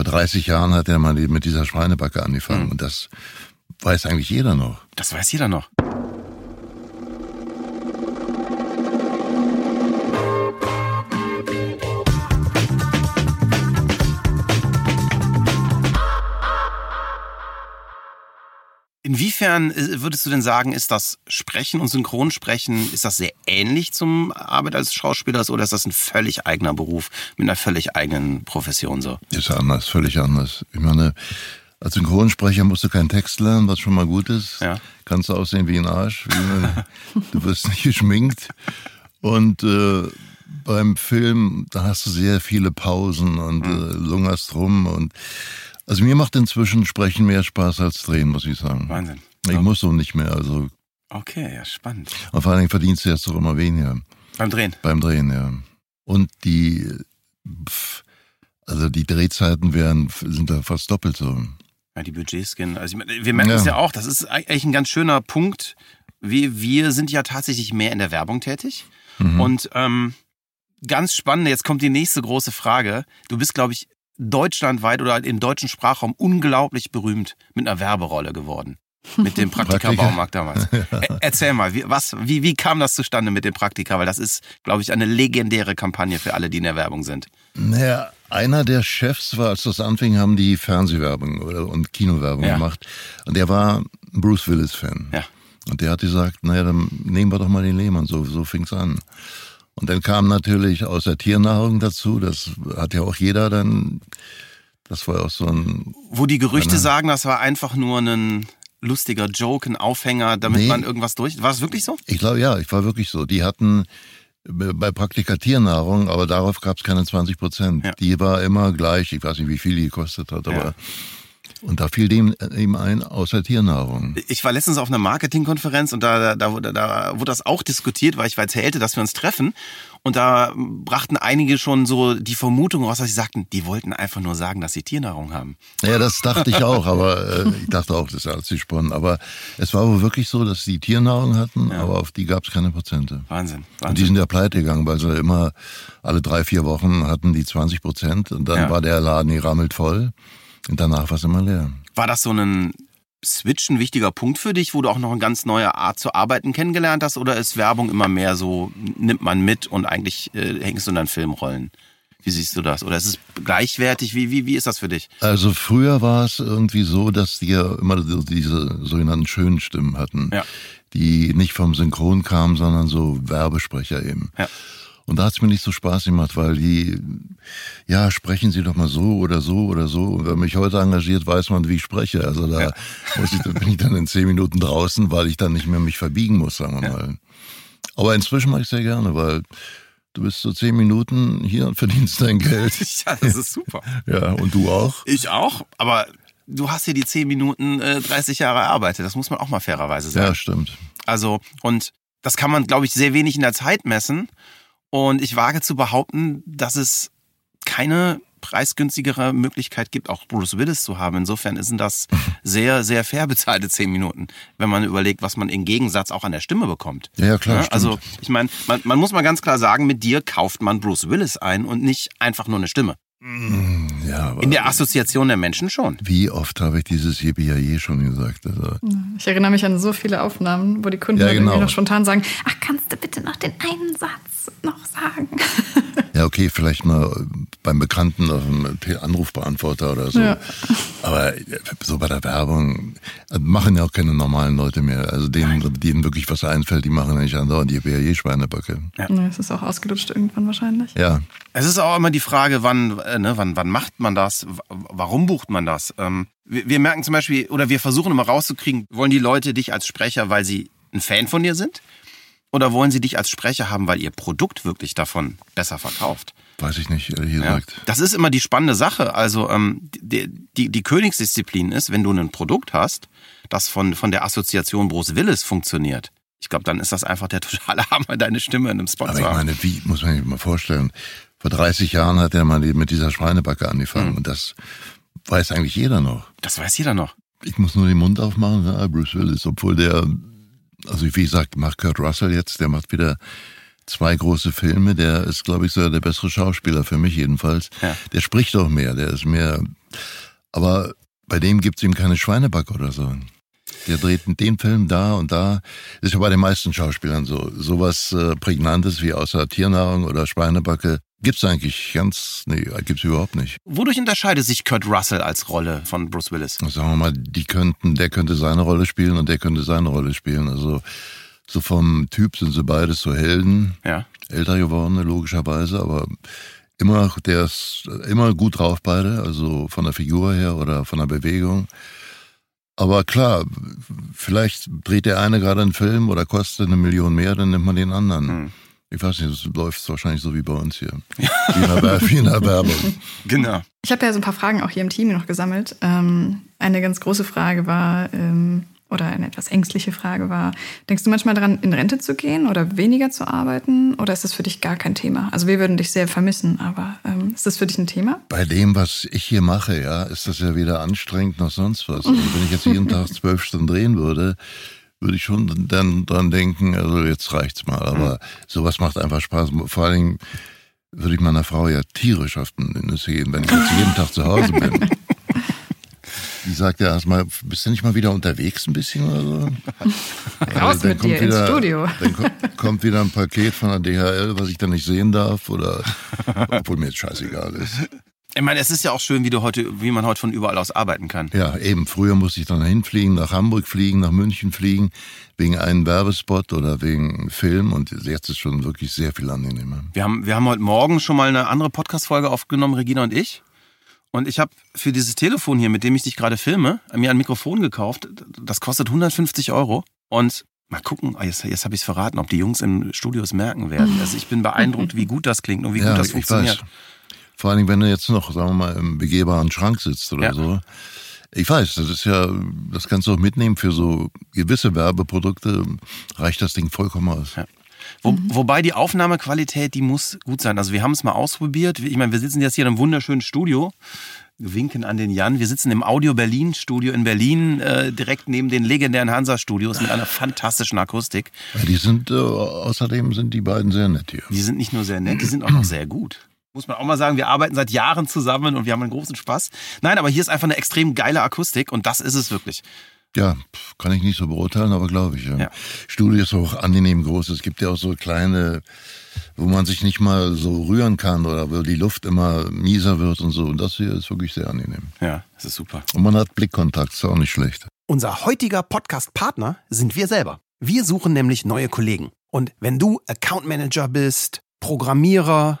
Vor 30 Jahren hat er mal mit dieser Schweinebacke angefangen mhm. und das weiß eigentlich jeder noch. Das weiß jeder noch. Inwiefern äh, würdest du denn sagen, ist das Sprechen und Synchronsprechen, ist das sehr ähnlich zum Arbeit als Schauspieler oder ist das ein völlig eigener Beruf mit einer völlig eigenen Profession so? Ist anders, völlig anders. Ich meine, als Synchronsprecher musst du keinen Text lernen, was schon mal gut ist. Ja. Kannst du aussehen wie ein Arsch. Wie, du wirst nicht geschminkt. Und äh, beim Film, da hast du sehr viele Pausen und mhm. äh, lungerst rum und also mir macht inzwischen Sprechen mehr Spaß als Drehen, muss ich sagen. Wahnsinn. Ich oh. muss so nicht mehr, also. Okay, ja, spannend. Und vor allen Dingen verdienst du jetzt doch immer weniger. Beim Drehen? Beim Drehen, ja. Und die, also die Drehzeiten werden, sind da fast doppelt so. Ja, die Budgets gehen, also wir merken es ja. ja auch, das ist eigentlich ein ganz schöner Punkt. Wir, wir sind ja tatsächlich mehr in der Werbung tätig. Mhm. Und ähm, ganz spannend, jetzt kommt die nächste große Frage. Du bist, glaube ich, deutschlandweit oder im deutschen Sprachraum unglaublich berühmt mit einer Werberolle geworden. Mit dem Praktika-Baumarkt damals. ja. Erzähl mal, wie, was, wie, wie kam das zustande mit dem Praktika? Weil das ist, glaube ich, eine legendäre Kampagne für alle, die in der Werbung sind. Naja, einer der Chefs war, als das anfing, haben die Fernsehwerbung und Kinowerbung ja. gemacht. Und der war Bruce Willis-Fan. Ja. Und der hat gesagt, naja, dann nehmen wir doch mal den Lehmann. So, so fing's an. Und dann kam natürlich aus der Tiernahrung dazu, das hat ja auch jeder dann, das war auch so ein... Wo die Gerüchte sagen, das war einfach nur ein lustiger Joke, ein Aufhänger, damit nee, man irgendwas durch... War es wirklich so? Ich glaube, ja, ich war wirklich so. Die hatten bei Praktika Tiernahrung, aber darauf gab es keine 20 Prozent. Ja. Die war immer gleich, ich weiß nicht, wie viel die gekostet hat, aber... Ja. Und da fiel dem ihm ein, außer Tiernahrung. Ich war letztens auf einer Marketingkonferenz und da, da, da, da wurde das auch diskutiert, weil ich erzählte, dass wir uns treffen. Und da brachten einige schon so die Vermutung raus, dass sie sagten, die wollten einfach nur sagen, dass sie Tiernahrung haben. Ja, das dachte ich auch, aber äh, ich dachte auch, das ist alles gesponnen. Aber es war wohl wirklich so, dass sie Tiernahrung hatten, ja. aber auf die gab es keine Prozente. Wahnsinn, Wahnsinn. Und die sind ja pleite gegangen, weil sie immer alle drei, vier Wochen hatten die 20 Prozent und dann ja. war der Laden gerammelt voll. Und danach war es immer leer. War das so ein Switch ein wichtiger Punkt für dich, wo du auch noch eine ganz neue Art zu arbeiten kennengelernt hast? Oder ist Werbung immer mehr so, nimmt man mit und eigentlich äh, hängst du in deinen Filmrollen? Wie siehst du das? Oder ist es gleichwertig? Wie, wie, wie ist das für dich? Also früher war es irgendwie so, dass die ja immer diese sogenannten schönen Stimmen hatten, ja. die nicht vom Synchron kamen, sondern so Werbesprecher eben. Ja. Und da hat es mir nicht so Spaß gemacht, weil die, ja, sprechen Sie doch mal so oder so oder so. Und wer mich heute engagiert, weiß man, wie ich spreche. Also da, ja. ich, da bin ich dann in zehn Minuten draußen, weil ich dann nicht mehr mich verbiegen muss, sagen wir ja. mal. Aber inzwischen mache ich sehr gerne, weil du bist so zehn Minuten hier und verdienst dein Geld. ja, das ist super. ja, und du auch? Ich auch, aber du hast hier die zehn Minuten äh, 30 Jahre erarbeitet. Das muss man auch mal fairerweise sagen. Ja, stimmt. Also, und das kann man, glaube ich, sehr wenig in der Zeit messen. Und ich wage zu behaupten, dass es keine preisgünstigere Möglichkeit gibt, auch Bruce Willis zu haben. Insofern sind das sehr, sehr fair bezahlte zehn Minuten, wenn man überlegt, was man im Gegensatz auch an der Stimme bekommt. Ja, klar. Ja, also ich meine, man, man muss mal ganz klar sagen, mit dir kauft man Bruce Willis ein und nicht einfach nur eine Stimme. Mm, ja, In der Assoziation der Menschen schon. Wie oft habe ich dieses Yippie schon gesagt? Also ich erinnere mich an so viele Aufnahmen, wo die Kunden ja, genau. irgendwie noch spontan sagen, ach, kannst du bitte noch den einen Satz noch sagen? Ja, okay, vielleicht mal beim Bekannten auf dem Anrufbeantworter oder so. Ja. Aber so bei der Werbung machen ja auch keine normalen Leute mehr. Also denen, denen wirklich was einfällt, die machen nicht andauernd die BAJ-Schweinebacke. Ja. Es ist auch ausgelutscht irgendwann wahrscheinlich. Ja. Es ist auch immer die Frage, wann, äh, ne, wann, wann macht man das? Warum bucht man das? Ähm, wir, wir merken zum Beispiel, oder wir versuchen immer rauszukriegen, wollen die Leute dich als Sprecher, weil sie ein Fan von dir sind? Oder wollen Sie dich als Sprecher haben, weil Ihr Produkt wirklich davon besser verkauft? Weiß ich nicht, ehrlich gesagt. Ja, das ist immer die spannende Sache. Also ähm, die, die, die Königsdisziplin ist, wenn du ein Produkt hast, das von, von der Assoziation Bruce Willis funktioniert. Ich glaube, dann ist das einfach der totale Hammer, deine Stimme in einem Spot Aber ich meine, wie, muss man sich mal vorstellen, vor 30 Jahren hat er mal mit dieser Schweinebacke angefangen mhm. und das weiß eigentlich jeder noch. Das weiß jeder noch. Ich muss nur den Mund aufmachen, ja, Bruce Willis, obwohl der also wie gesagt, macht Kurt Russell jetzt, der macht wieder zwei große Filme. Der ist, glaube ich, so der bessere Schauspieler für mich jedenfalls. Ja. Der spricht auch mehr, der ist mehr. Aber bei dem gibt's ihm keine Schweineback oder so. Der dreht den Film da und da. Das ist ja bei den meisten Schauspielern so. Sowas äh, Prägnantes wie außer Tiernahrung oder Schweinebacke gibt's eigentlich ganz, nee, gibt's überhaupt nicht. Wodurch unterscheidet sich Kurt Russell als Rolle von Bruce Willis? Sagen wir mal, die könnten, der könnte seine Rolle spielen und der könnte seine Rolle spielen. Also so vom Typ sind sie beides so Helden. Ja. Älter gewordene, logischerweise, aber immer, der ist immer gut drauf beide, also von der Figur her oder von der Bewegung. Aber klar, vielleicht dreht der eine gerade einen Film oder kostet eine Million mehr, dann nimmt man den anderen. Hm. Ich weiß nicht, das läuft wahrscheinlich so wie bei uns hier. Wie in der, Werbung. Genau. Ich habe ja so ein paar Fragen auch hier im Team noch gesammelt. Ähm, eine ganz große Frage war, ähm, oder eine etwas ängstliche Frage war, denkst du manchmal daran, in Rente zu gehen oder weniger zu arbeiten? Oder ist das für dich gar kein Thema? Also wir würden dich sehr vermissen, aber ähm, ist das für dich ein Thema? Bei dem, was ich hier mache, ja, ist das ja weder anstrengend noch sonst was. Also wenn ich jetzt jeden Tag zwölf Stunden drehen würde, würde ich schon dann dran denken, also jetzt reicht's mal. Aber mhm. sowas macht einfach Spaß. Vor allen Dingen würde ich meiner Frau ja tierisch auf den Nuss gehen, wenn ich jetzt jeden Tag zu Hause bin. Die sagt ja erstmal, bist du nicht mal wieder unterwegs ein bisschen oder so? Raus dann mit dir wieder, ins Studio. Dann kommt, kommt, wieder ein Paket von der DHL, was ich dann nicht sehen darf oder obwohl mir jetzt scheißegal ist. Ich meine, es ist ja auch schön, wie du heute, wie man heute von überall aus arbeiten kann. Ja, eben. Früher musste ich dann hinfliegen, nach Hamburg fliegen, nach München fliegen, wegen einem Werbespot oder wegen Film. Und jetzt ist schon wirklich sehr viel angenehmer. Wir haben, wir haben heute Morgen schon mal eine andere Podcast-Folge aufgenommen, Regina und ich. Und ich habe für dieses Telefon hier, mit dem ich dich gerade filme, mir ein Mikrofon gekauft. Das kostet 150 Euro. Und mal gucken, ah, jetzt, jetzt habe ich es verraten, ob die Jungs im Studio es merken werden. Also ich bin beeindruckt, wie gut das klingt und wie ja, gut das funktioniert. Weiß. Vor allem, wenn du jetzt noch, sagen wir mal, im begehbaren Schrank sitzt oder ja. so. Ich weiß, das ist ja, das kannst du auch mitnehmen für so gewisse Werbeprodukte, reicht das Ding vollkommen aus. Ja. Wo, mhm. Wobei die Aufnahmequalität, die muss gut sein. Also wir haben es mal ausprobiert. Ich meine, wir sitzen jetzt hier in einem wunderschönen Studio. Winken an den Jan. Wir sitzen im Audio Berlin Studio in Berlin, äh, direkt neben den legendären Hansa Studios mit einer fantastischen Akustik. Die sind, äh, außerdem sind die beiden sehr nett hier. Die sind nicht nur sehr nett, die sind auch noch sehr gut. Muss man auch mal sagen, wir arbeiten seit Jahren zusammen und wir haben einen großen Spaß. Nein, aber hier ist einfach eine extrem geile Akustik und das ist es wirklich. Ja, kann ich nicht so beurteilen, aber glaube ich. Ja. ja. Studio ist auch angenehm groß. Es gibt ja auch so kleine, wo man sich nicht mal so rühren kann oder wo die Luft immer mieser wird und so. Und das hier ist wirklich sehr angenehm. Ja, das ist super. Und man hat Blickkontakt, ist auch nicht schlecht. Unser heutiger Podcast-Partner sind wir selber. Wir suchen nämlich neue Kollegen. Und wenn du Account Manager bist, Programmierer,